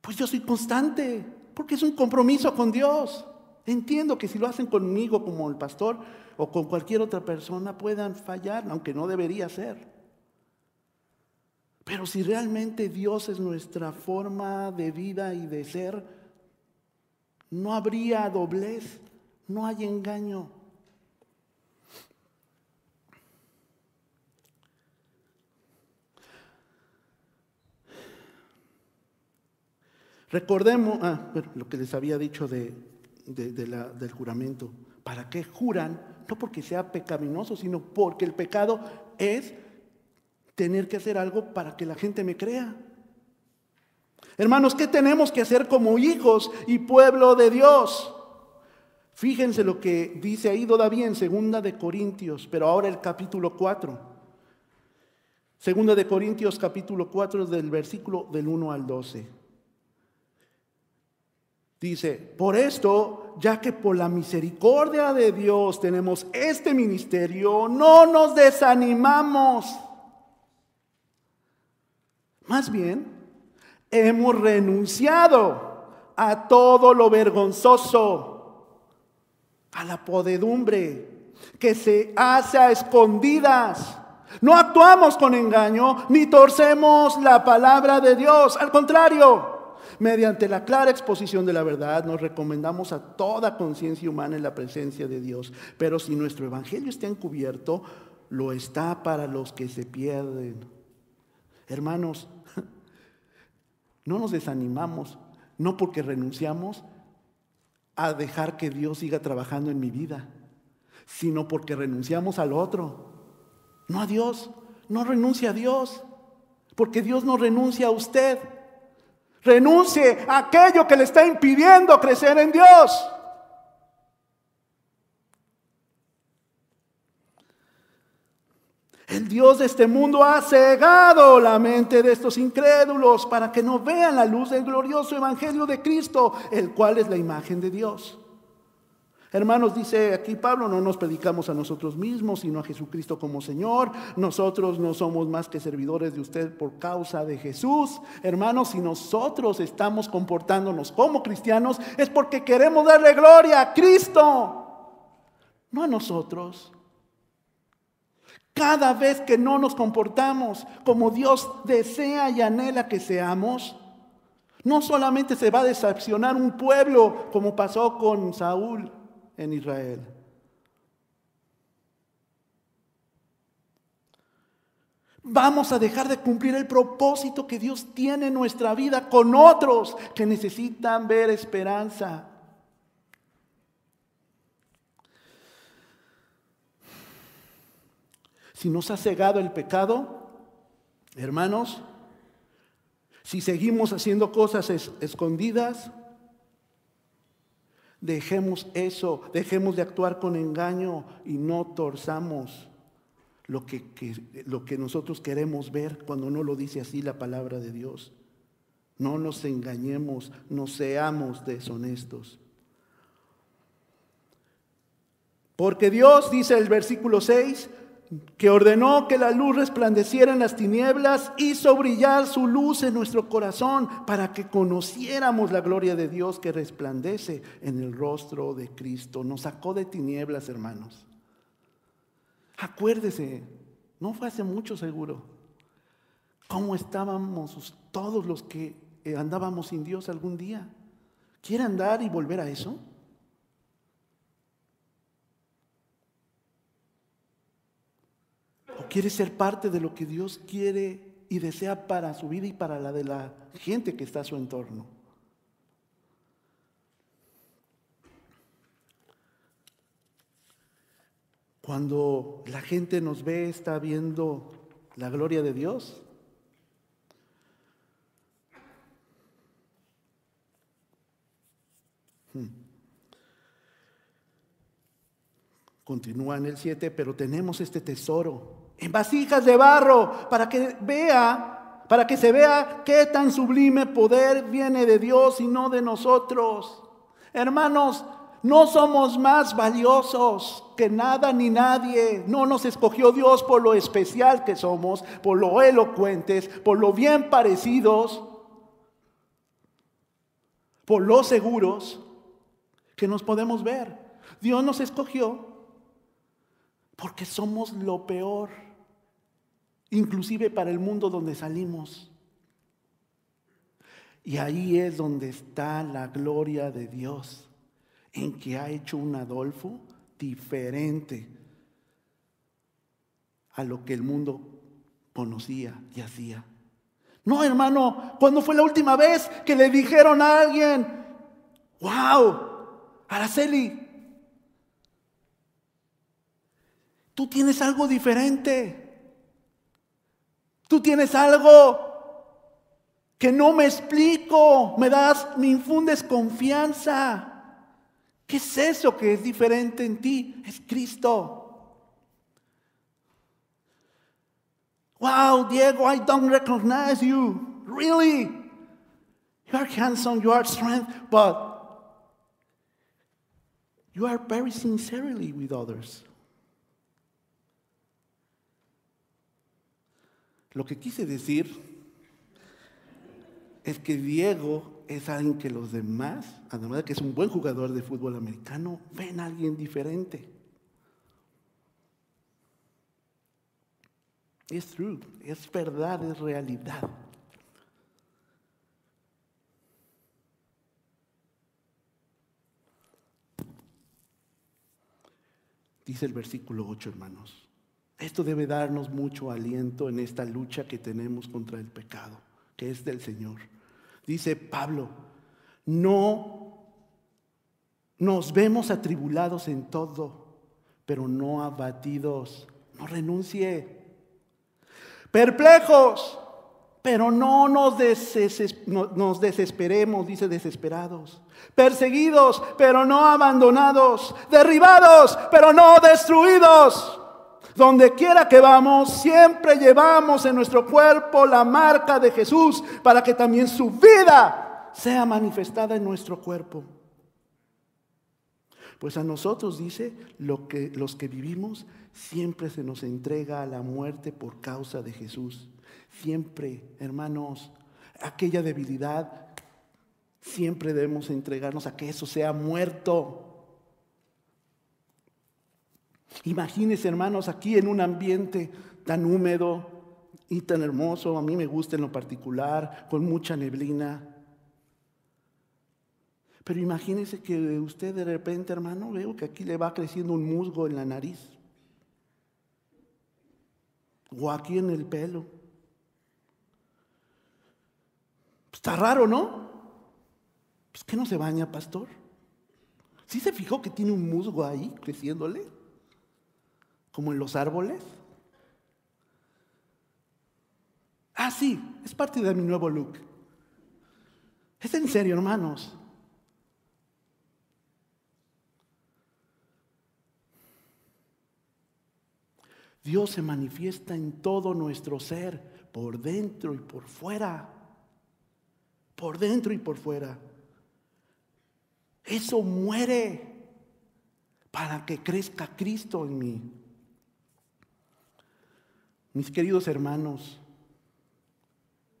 pues yo soy constante, porque es un compromiso con Dios. Entiendo que si lo hacen conmigo como el pastor o con cualquier otra persona puedan fallar, aunque no debería ser. Pero si realmente Dios es nuestra forma de vida y de ser, no habría doblez, no hay engaño. Recordemos ah, lo que les había dicho de, del juramento. ¿Para qué juran? No porque sea pecaminoso, sino porque el pecado es tener que hacer algo para que la gente me crea. Hermanos, ¿qué tenemos que hacer como hijos y pueblo de Dios? Fíjense lo que dice ahí todavía en Segunda de Corintios, pero ahora el capítulo 4. Segunda de Corintios capítulo 4 del versículo del 1 al 12. Dice, por esto, ya que por la misericordia de Dios tenemos este ministerio, no nos desanimamos. Más bien, hemos renunciado a todo lo vergonzoso, a la podedumbre que se hace a escondidas. No actuamos con engaño ni torcemos la palabra de Dios. Al contrario, Mediante la clara exposición de la verdad nos recomendamos a toda conciencia humana en la presencia de Dios. Pero si nuestro evangelio está encubierto, lo está para los que se pierden. Hermanos, No nos desanimamos, no porque renunciamos a dejar que Dios siga trabajando en mi vida, sino porque renunciamos al otro, no a Dios. No renuncie a Dios, porque Dios no renuncia a usted. Renuncie a aquello que le está impidiendo crecer en Dios. El Dios de este mundo ha cegado la mente de estos incrédulos para que no vean la luz del glorioso Evangelio de Cristo, el cual es la imagen de Dios. Hermanos, dice aquí Pablo, no nos predicamos a nosotros mismos, sino a Jesucristo como Señor. Nosotros no somos más que servidores de usted por causa de Jesús. Hermanos, si nosotros estamos comportándonos como cristianos, es porque queremos darle gloria a Cristo, no a nosotros. Cada vez que no nos comportamos como Dios desea y anhela que seamos, no solamente se va a decepcionar un pueblo como pasó con Saúl en Israel. Vamos a dejar de cumplir el propósito que Dios tiene en nuestra vida con otros que necesitan ver esperanza. Si nos ha cegado el pecado, hermanos, si seguimos haciendo cosas escondidas, dejemos eso, dejemos de actuar con engaño y no torzamos lo que, lo que nosotros queremos ver cuando no lo dice así la palabra de Dios. No nos engañemos, no seamos deshonestos. Porque Dios, dice el versículo 6, que ordenó que la luz resplandeciera en las tinieblas, hizo brillar su luz en nuestro corazón para que conociéramos la gloria de Dios que resplandece en el rostro de Cristo. Nos sacó de tinieblas, hermanos. Acuérdese, no fue hace mucho seguro, cómo estábamos todos los que andábamos sin Dios algún día. ¿Quiere andar y volver a eso? Quiere ser parte de lo que Dios quiere y desea para su vida y para la de la gente que está a su entorno. Cuando la gente nos ve, está viendo la gloria de Dios. Hmm. Continúa en el 7, pero tenemos este tesoro en vasijas de barro, para que vea, para que se vea qué tan sublime poder viene de Dios y no de nosotros. Hermanos, no somos más valiosos que nada ni nadie. No nos escogió Dios por lo especial que somos, por lo elocuentes, por lo bien parecidos, por lo seguros que nos podemos ver. Dios nos escogió porque somos lo peor inclusive para el mundo donde salimos. Y ahí es donde está la gloria de Dios, en que ha hecho un Adolfo diferente a lo que el mundo conocía y hacía. No, hermano, ¿cuándo fue la última vez que le dijeron a alguien, wow, Araceli, tú tienes algo diferente? Tú tienes algo que no me explico, me das, me infundes confianza. ¿Qué es eso que es diferente en ti? Es Cristo. Wow, Diego, I don't recognize you. Really? You are handsome, you are strength, but you are very sincerely with others. Lo que quise decir es que Diego es alguien que los demás, además de que es un buen jugador de fútbol americano, ven a alguien diferente. Es true, es verdad, es realidad. Dice el versículo 8, hermanos. Esto debe darnos mucho aliento en esta lucha que tenemos contra el pecado, que es del Señor. Dice Pablo, no nos vemos atribulados en todo, pero no abatidos. No renuncie. Perplejos, pero no nos, nos, desesperemos, dice desesperados. Perseguidos, pero no abandonados. Derribados, pero no destruidos. Donde quiera que vamos, siempre llevamos en nuestro cuerpo la marca de Jesús para que también su vida sea manifestada en nuestro cuerpo. Pues a nosotros, dice, lo que, los que vivimos, siempre se nos entrega a la muerte por causa de Jesús. Siempre, hermanos, aquella debilidad, siempre debemos entregarnos a que eso sea muerto. Imagínense, hermanos, aquí en un ambiente tan húmedo y tan hermoso, a mí me gusta en lo particular, con mucha neblina. Pero imagínense que usted de repente, hermano, veo que aquí le va creciendo un musgo en la nariz. O aquí en el pelo. Está raro, ¿no? Pues que no se baña, pastor. ¿Sí se fijó que tiene un musgo ahí creciéndole? Como en los árboles. Ah, sí, es parte de mi nuevo look. Es en serio, hermanos. Dios se manifiesta en todo nuestro ser, por dentro y por fuera. Por dentro y por fuera. Eso muere para que crezca Cristo en mí. Mis queridos hermanos,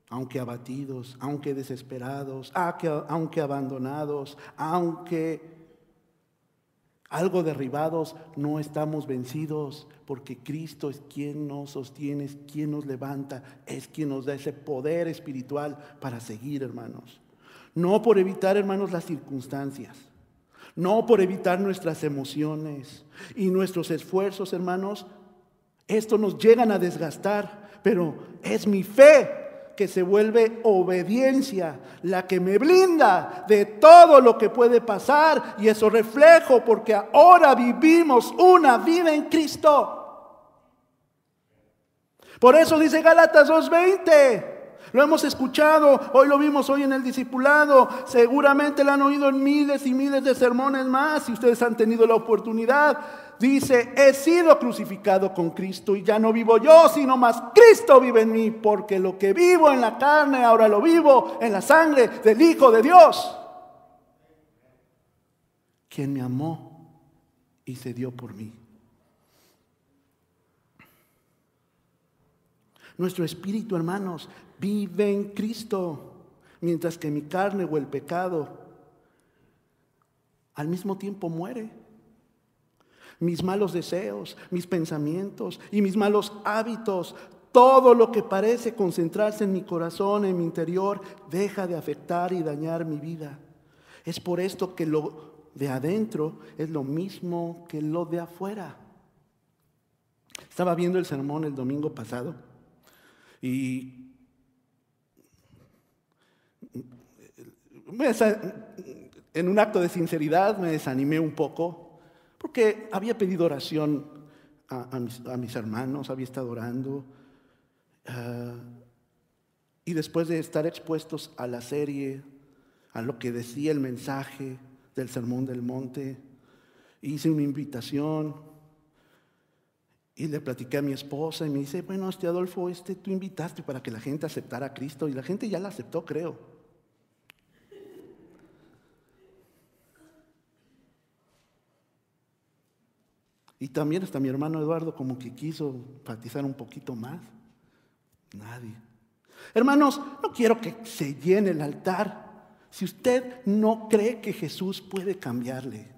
aunque abatidos, aunque desesperados, aunque abandonados, aunque algo derribados, no estamos vencidos, porque Cristo es quien nos sostiene, es quien nos levanta, es quien nos da ese poder espiritual para seguir, hermanos. No por evitar, hermanos, las circunstancias, no por evitar nuestras emociones y nuestros esfuerzos, hermanos. Esto nos llegan a desgastar, pero es mi fe que se vuelve obediencia, la que me blinda de todo lo que puede pasar y eso reflejo porque ahora vivimos una vida en Cristo. Por eso dice Gálatas 2.20. Lo hemos escuchado, hoy lo vimos hoy en el discipulado, seguramente lo han oído en miles y miles de sermones más, si ustedes han tenido la oportunidad. Dice, he sido crucificado con Cristo y ya no vivo yo, sino más Cristo vive en mí, porque lo que vivo en la carne, ahora lo vivo en la sangre del Hijo de Dios, quien me amó y se dio por mí. Nuestro espíritu, hermanos, vive en Cristo, mientras que mi carne o el pecado al mismo tiempo muere. Mis malos deseos, mis pensamientos y mis malos hábitos, todo lo que parece concentrarse en mi corazón, en mi interior, deja de afectar y dañar mi vida. Es por esto que lo de adentro es lo mismo que lo de afuera. Estaba viendo el sermón el domingo pasado y en un acto de sinceridad me desanimé un poco porque había pedido oración a, mis, hermanos, había estado orando. Ah, y después de estar expuestos a la serie, a lo que decía el mensaje del Sermón del Monte, hice una invitación y le platiqué a mi esposa y me dice, bueno, este Adolfo, este tú invitaste para que la gente aceptara a Cristo y la gente ya la aceptó, creo. Y también hasta mi hermano Eduardo como que quiso enfatizar un poquito más. Nadie. Hermanos, no quiero que se llene el altar si usted no cree que Jesús puede cambiarle.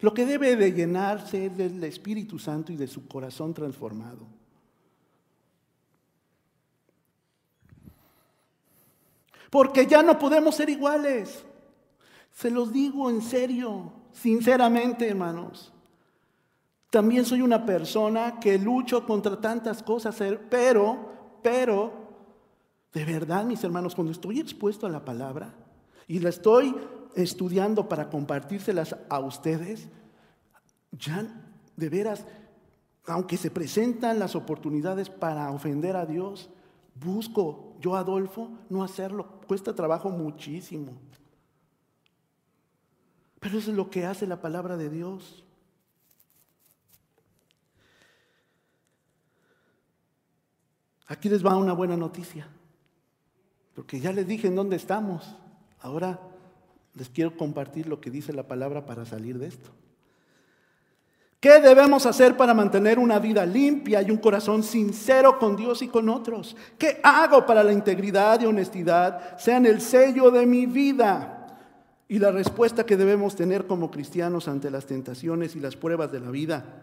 Lo que debe de llenarse es del Espíritu Santo y de su corazón transformado. Porque ya no podemos ser iguales. Se los digo en serio, sinceramente, hermanos. También soy una persona que lucho contra tantas cosas, pero pero de verdad, mis hermanos, cuando estoy expuesto a la palabra y la estoy estudiando para compartírselas a ustedes, ya de veras, aunque se presentan las oportunidades para ofender a Dios, busco yo, Adolfo, no hacerlo. Cuesta trabajo muchísimo. Pero eso es lo que hace la palabra de Dios. Aquí les va una buena noticia, porque ya les dije en dónde estamos. Ahora les quiero compartir lo que dice la palabra para salir de esto. ¿Qué debemos hacer para mantener una vida limpia y un corazón sincero con Dios y con otros? ¿Qué hago para la integridad y honestidad sean el sello de mi vida? Y la respuesta que debemos tener como cristianos ante las tentaciones y las pruebas de la vida.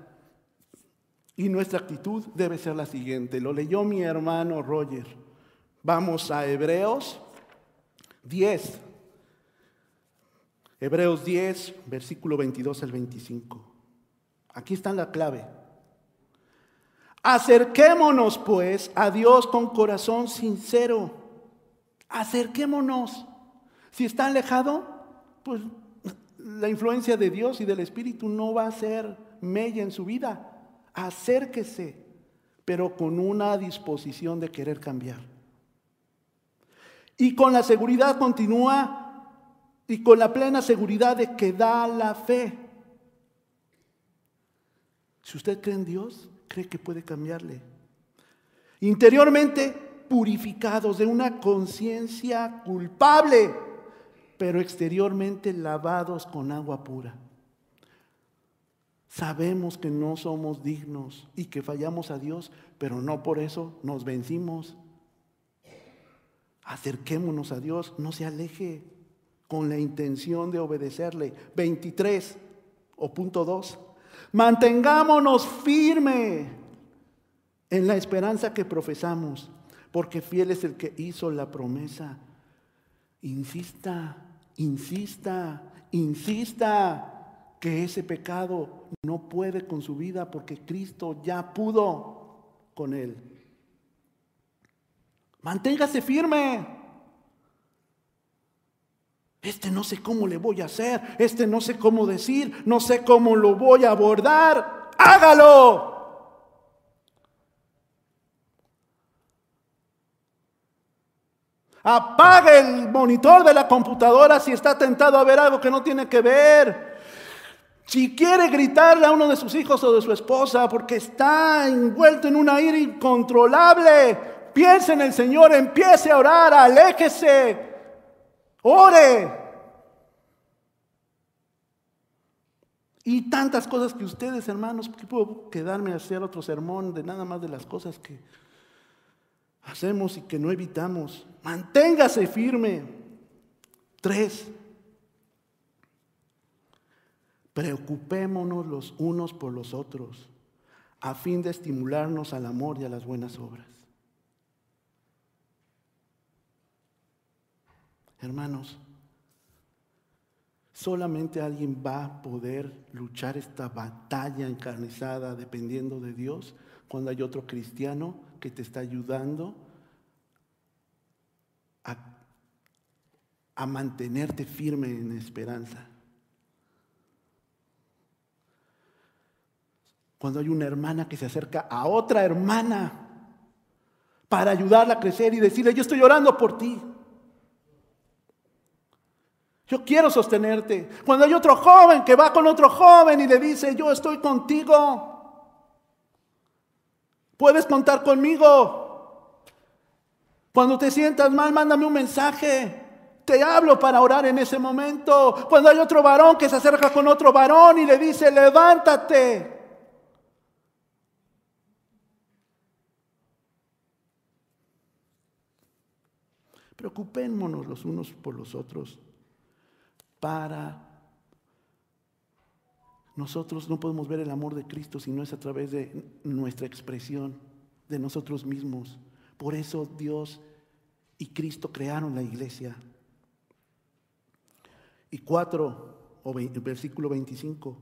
Y nuestra actitud debe ser la siguiente. Lo leyó mi hermano Roger. Vamos a Hebreos 10. Hebreos 10, versículo 22 al 25. Aquí está la clave. Acerquémonos pues a Dios con corazón sincero. Acerquémonos. Si está alejado, pues la influencia de Dios y del Espíritu no va a ser mella en su vida. Acérquese, pero con una disposición de querer cambiar. Y con la seguridad continúa y con la plena seguridad de que da la fe. Si usted cree en Dios, cree que puede cambiarle. Interiormente purificados de una conciencia culpable, pero exteriormente lavados con agua pura. Sabemos que no somos dignos y que fallamos a Dios, pero no por eso nos vencimos. Acerquémonos a Dios, no se aleje con la intención de obedecerle. 23 o punto 2. Mantengámonos firme en la esperanza que profesamos, porque fiel es el que hizo la promesa. Insista, insista, insista que ese pecado no puede con su vida porque Cristo ya pudo con él. Manténgase firme. Este no sé cómo le voy a hacer, este no sé cómo decir, no sé cómo lo voy a abordar. Hágalo. Apague el monitor de la computadora si está tentado a ver algo que no tiene que ver. Si quiere gritarle a uno de sus hijos o de su esposa porque está envuelto en una ira incontrolable, piense en el Señor, empiece a orar, aléjese, Ore. Y tantas cosas que ustedes, hermanos, que puedo quedarme a hacer otro sermón de nada más de las cosas que hacemos y que no evitamos. Manténgase firme. Tres. Preocupémonos los unos por los otros a fin de estimularnos al amor y a las buenas obras. Hermanos, solamente alguien va a poder luchar esta batalla encarnizada dependiendo de Dios cuando hay otro cristiano que te está ayudando a, mantenerte firme en esperanza. Cuando hay una hermana que se acerca a otra hermana para ayudarla a crecer y decirle, yo estoy orando por ti. Yo quiero sostenerte. Cuando hay otro joven que va con otro joven y le dice, yo estoy contigo. Puedes contar conmigo. Cuando te sientas mal, mándame un mensaje. Te hablo para orar en ese momento. Cuando hay otro varón que se acerca con otro varón y le dice, levántate. Preocupémonos los unos por los otros para nosotros no podemos ver el amor de Cristo si no es a través de nuestra expresión, de nosotros mismos. Por eso Dios y Cristo crearon la iglesia. Y cuatro, o versículo 25,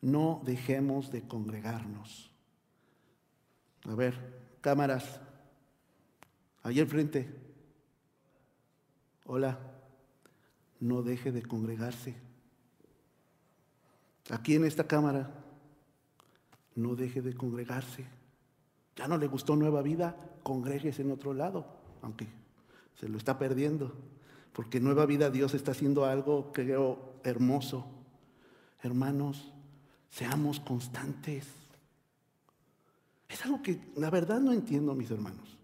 no dejemos de congregarnos. A ver, cámaras, Allí enfrente. Hola. No deje de congregarse. Aquí en esta cámara. No deje de congregarse. Ya no le gustó nueva vida, congréguese en otro lado, aunque se lo está perdiendo. Porque nueva vida Dios está haciendo algo, creo, hermoso. Hermanos, seamos constantes. Es algo que la verdad no entiendo, mis hermanos.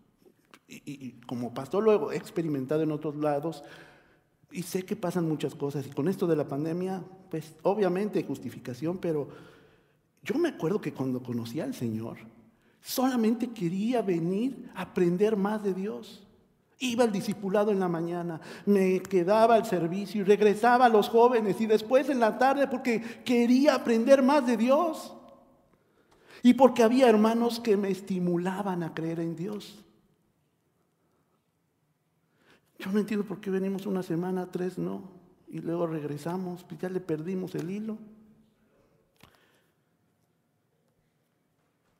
Y, como pastor lo he experimentado en otros lados y sé que pasan muchas cosas. Y con esto de la pandemia, pues obviamente justificación, pero yo me acuerdo que cuando conocí al Señor, solamente quería venir a aprender más de Dios. Iba al discipulado en la mañana, me quedaba al servicio y regresaba a los jóvenes y después en la tarde porque quería aprender más de Dios. Y porque había hermanos que me estimulaban a creer en Dios. Yo no entiendo por qué venimos una semana, tres no, y luego regresamos, pues ya le perdimos el hilo.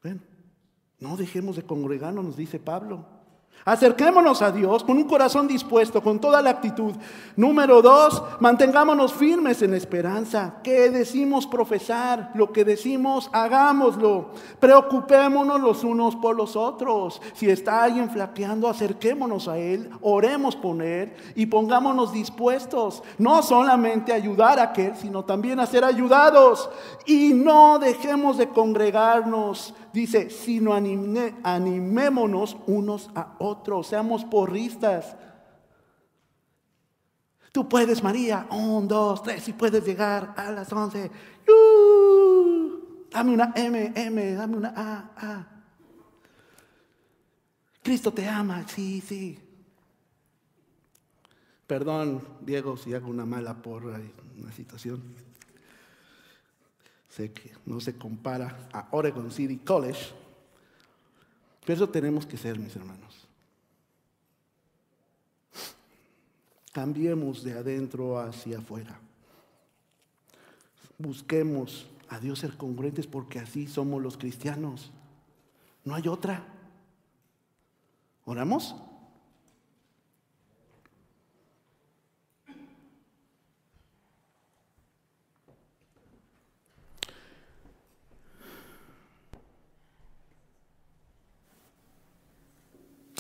Ven, no dejemos de congregarnos, nos dice Pablo. Acerquémonos a Dios con un corazón dispuesto, con toda la actitud. Número dos, mantengámonos firmes en esperanza. ¿Qué decimos profesar? Lo que decimos, hagámoslo. Preocupémonos los unos por los otros. Si está alguien flaqueando, acerquémonos a Él, oremos por Él y pongámonos dispuestos. No solamente ayudar a aquel, sino también a ser ayudados. Y no dejemos de congregarnos Dice, sino animémonos unos a otros, seamos porristas. Tú puedes, María, un, dos, tres, y puedes llegar a las once. dame una M, M, dame una A, A. Cristo te ama, sí, sí. Perdón, Diego, si hago una mala porra una situación. Sé que no se compara a Oregon City College, pero eso tenemos que ser, mis hermanos. Cambiemos de adentro hacia afuera. Busquemos a Dios ser congruentes porque así somos los cristianos. No hay otra. ¿Oramos?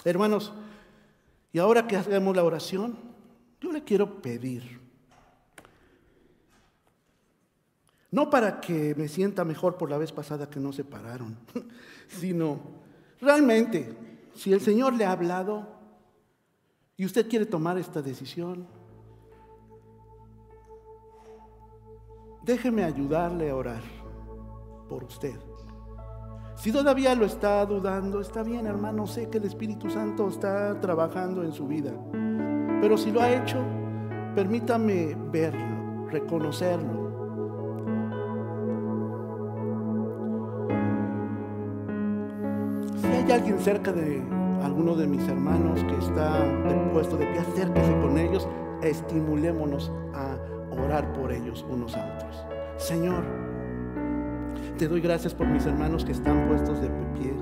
Hermanos, y ahora que hacemos la oración, yo le quiero pedir, no para que me sienta mejor por la vez pasada que nos separaron, sino realmente, si el Señor le ha hablado y usted quiere tomar esta decisión, déjeme ayudarle a orar por usted. Si todavía lo está dudando, está bien, hermano, sé que el Espíritu Santo está trabajando en su vida. Pero si lo ha hecho, permítame verlo, reconocerlo. Si hay alguien cerca de alguno de mis hermanos que está puesto de pie, acérquese con ellos, estimulémonos a orar por ellos unos a otros. Señor, te doy gracias por mis hermanos que están puestos de pie,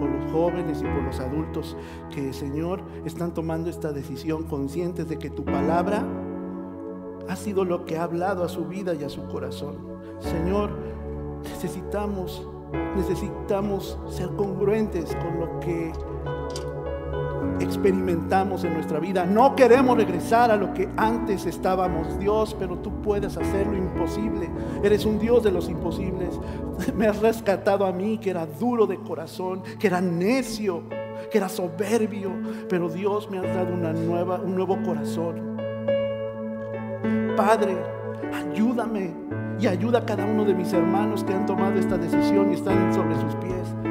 por los jóvenes y por los adultos que, Señor, están tomando esta decisión conscientes de que tu palabra ha sido lo que ha hablado a su vida y a su corazón. Señor, necesitamos, necesitamos ser congruentes con lo que experimentamos en nuestra vida. No queremos regresar a lo que antes estábamos, Dios, pero tú puedes hacer lo imposible. Eres un Dios de los imposibles. Me has rescatado a mí, que era duro de corazón, que era necio, que era soberbio, pero Dios me ha dado una nueva, un nuevo corazón. Padre, ayúdame y ayuda a cada uno de mis hermanos que han tomado esta decisión y están sobre sus pies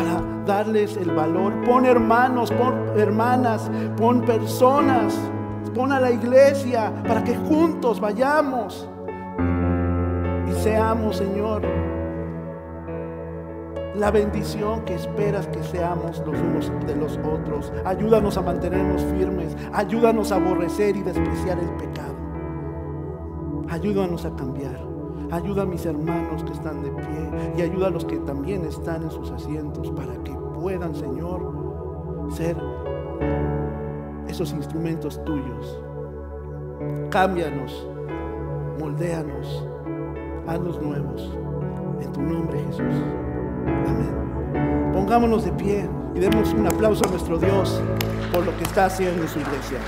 para darles el valor. Pon hermanos, pon hermanas, pon personas, pon a la iglesia para que juntos vayamos y seamos, Señor, la bendición que esperas que seamos los unos de los otros. Ayúdanos a mantenernos firmes, ayúdanos a aborrecer y despreciar el pecado. Ayúdanos a cambiar. Ayuda a mis hermanos que están de pie y ayuda a los que también están en sus asientos para que puedan, Señor, ser esos instrumentos tuyos. Cámbianos, moldéanos, haznos nuevos. En tu nombre, Jesús. Amén. Pongámonos de pie y demos un aplauso a nuestro Dios por lo que está haciendo en su iglesia.